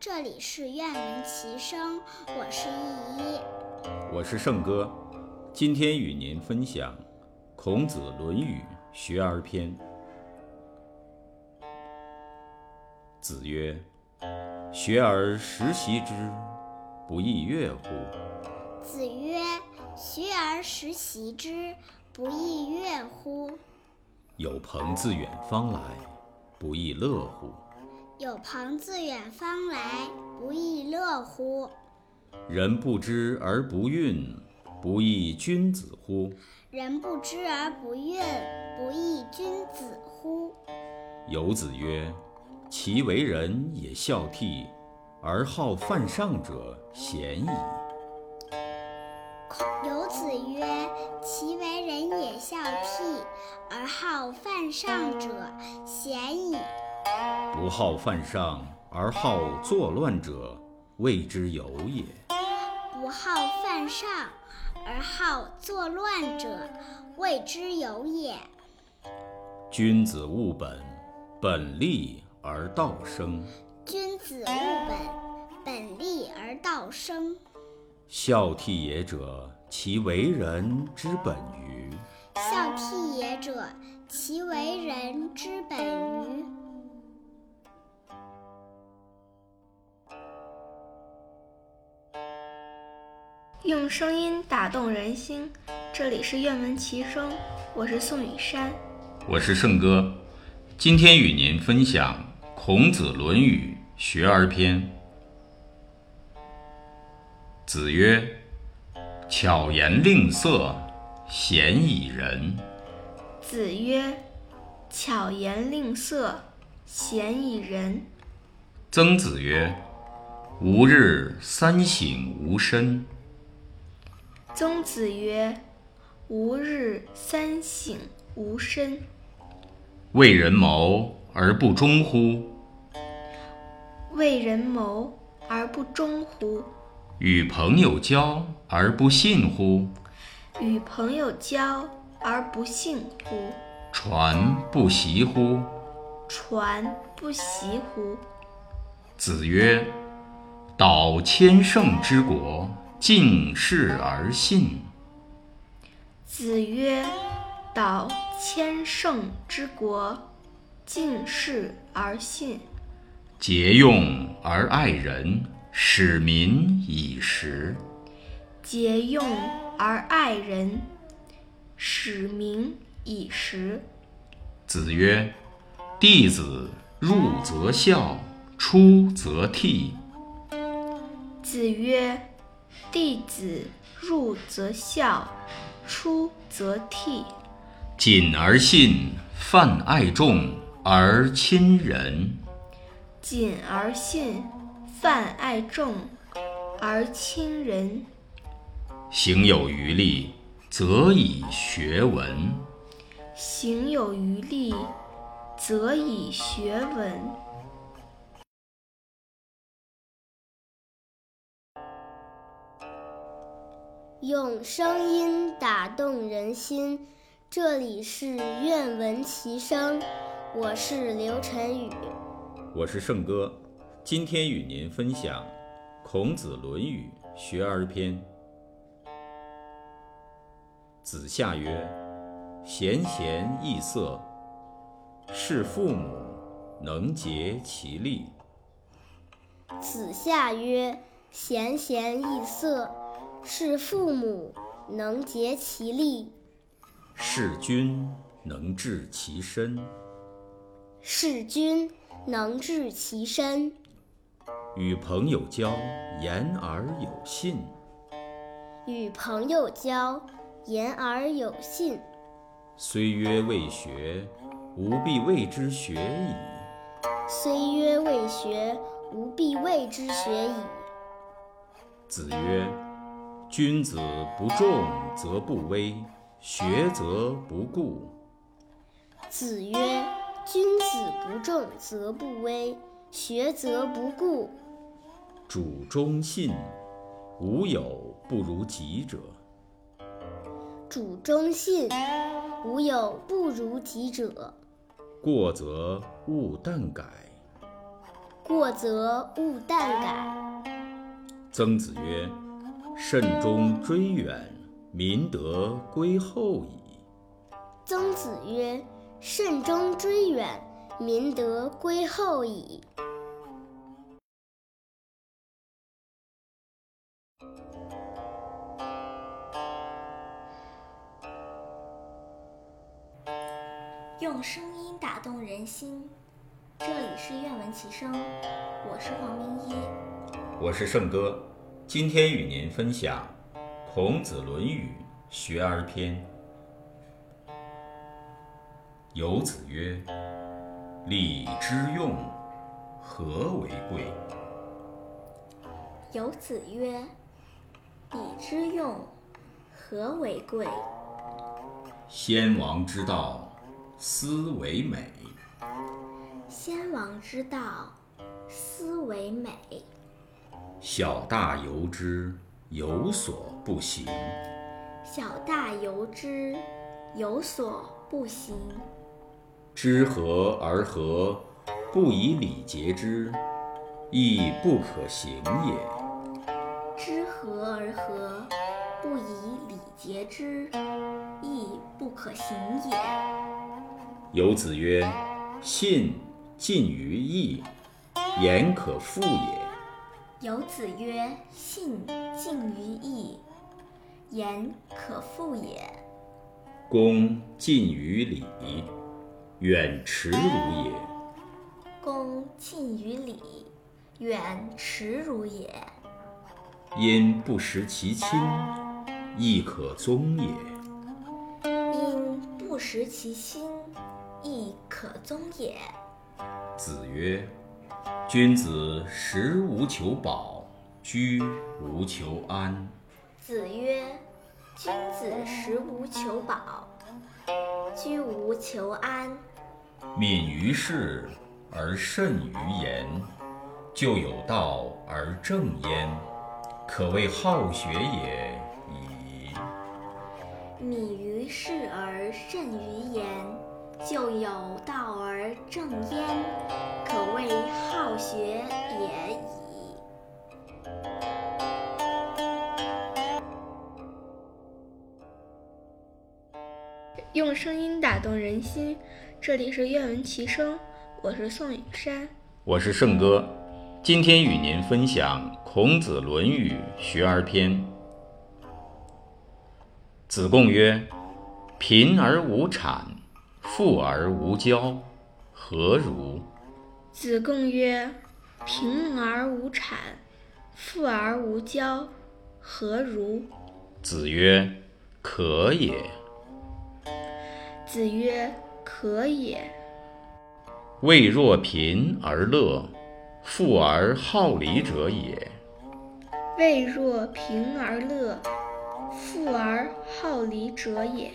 这里是愿闻其声，我是依依，我是胜哥，今天与您分享《孔子·论语·学而篇》。子曰：“学而时习之，不亦说乎？”子曰：“学而时习之，不亦说乎？”有朋自远方来，不亦乐乎？有朋自远方来，不亦乐乎？人不知而不愠，不亦君子乎？人不知而不愠，不亦君子乎？有子曰：“其为人也孝悌，而好犯上者鲜矣。”有子曰：“其为人也孝悌，而好犯上者鲜矣。”不好犯上而好作乱者，谓之有也。不好犯上而好作乱者，谓之有也。君子务本，本立而道生。君子务本，本立而道生。孝悌也者，其为人之本与？孝悌也者，其为人之本与？用声音打动人心，这里是愿闻其声，我是宋雨山，我是胜哥，今天与您分享《孔子·论语·学而篇》。子曰：“巧言令色，鲜矣仁。”子曰：“巧言令色，鲜矣仁。”曾子曰：“吾日三省吾身。”曾子曰：“吾日三省吾身。”为人谋而不忠乎？为人谋而不忠乎？与朋友交而不信乎？与朋友交而不信乎？传不习乎？传不习乎？子曰：“道千乘之国，敬事而信。”子曰：“导千乘之国，敬事而信。”节用而爱人。使民以时，节用而爱人，使民以时。子曰：“弟子入则孝，出则悌。”子曰：“弟子入则孝，出则悌。”谨而信，泛爱众而亲仁。谨而信。泛爱众而亲仁，行有余力，则以学文。行有余力，则以学文。用声音打动人心，这里是愿闻其声，我是刘晨宇，我是胜哥。今天与您分享《孔子·论语·学而篇》。子夏曰：“贤贤易色，事父母能竭其力。”子夏曰：“贤贤易色，事父母能竭其力。”事君能治其身。事君能治其身。与朋友交，言而有信。与朋友交，言而有信。虽曰未学，吾必谓之学矣。虽曰未学，吾必谓之学矣。子曰：“君子不重则不威，学则不固。”子曰：“君子不重则不威，学则不固。”主忠信，无有不如己者。主忠信，无有不如己者。过则勿惮改。过则勿惮改。曾子曰：“慎终追远，民德归后矣。”曾子曰：“慎终追远，民德归后矣。”用声音打动人心，这里是愿闻其声，我是黄明一，我是胜哥，今天与您分享《孔子论语·学而篇》。有子曰：“礼之用，和为贵。”有子曰：“礼之用，和为贵。”先王之道。斯为美。先王之道，斯为美。小大由之，有所不行。小大由之，有所不行。知和而和，不以礼节之，亦不可行也。知和而和，不以礼节之，亦不可行也。有子曰：“信近于义，言可复也。”有子曰：“信近于义，言可复也。”恭近于礼，远耻辱也。恭近于礼，远耻辱也。因不食其亲，亦可宗也。因不食其亲。亦可宗也。子曰：“君子食无求饱，居无求安。”子曰：“君子食无求饱，居无求安。”敏于事而慎于言，就有道而正焉，可谓好学也已。敏于事而慎于言。就有道而正焉，可谓好学也已。用声音打动人心，这里是愿闻其声，我是宋雨山，我是胜哥，今天与您分享《孔子论语·学而篇》。子贡曰：“贫而无谄。”富而无骄，何如？子贡曰：“贫而无谄，富而无骄，何如？”子曰：“可也。”子曰：“可也。”未若贫而乐，富而好礼者也。未若贫而乐，富而好礼者也。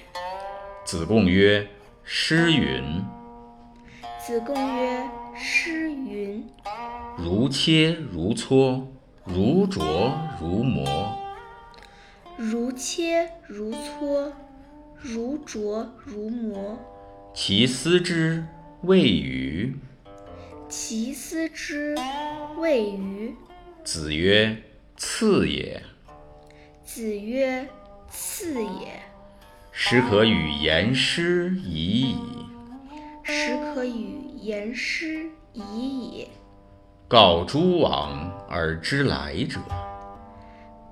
子贡曰。诗云：“子贡曰：‘诗云，如切如磋，如琢如磨。如切如磋，如琢如磨。其斯之谓与？其斯之谓与？’子曰：‘次也。’子曰：‘次也。’时可与言师已矣。时可与言师已矣。告诸往而知来者。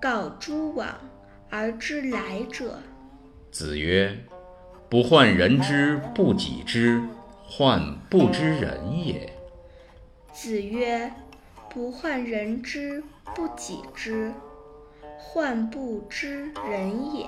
告诸往而知来者。子曰：不患人之不己知，患不知人也。子曰：不患人之不己知，患不知人也。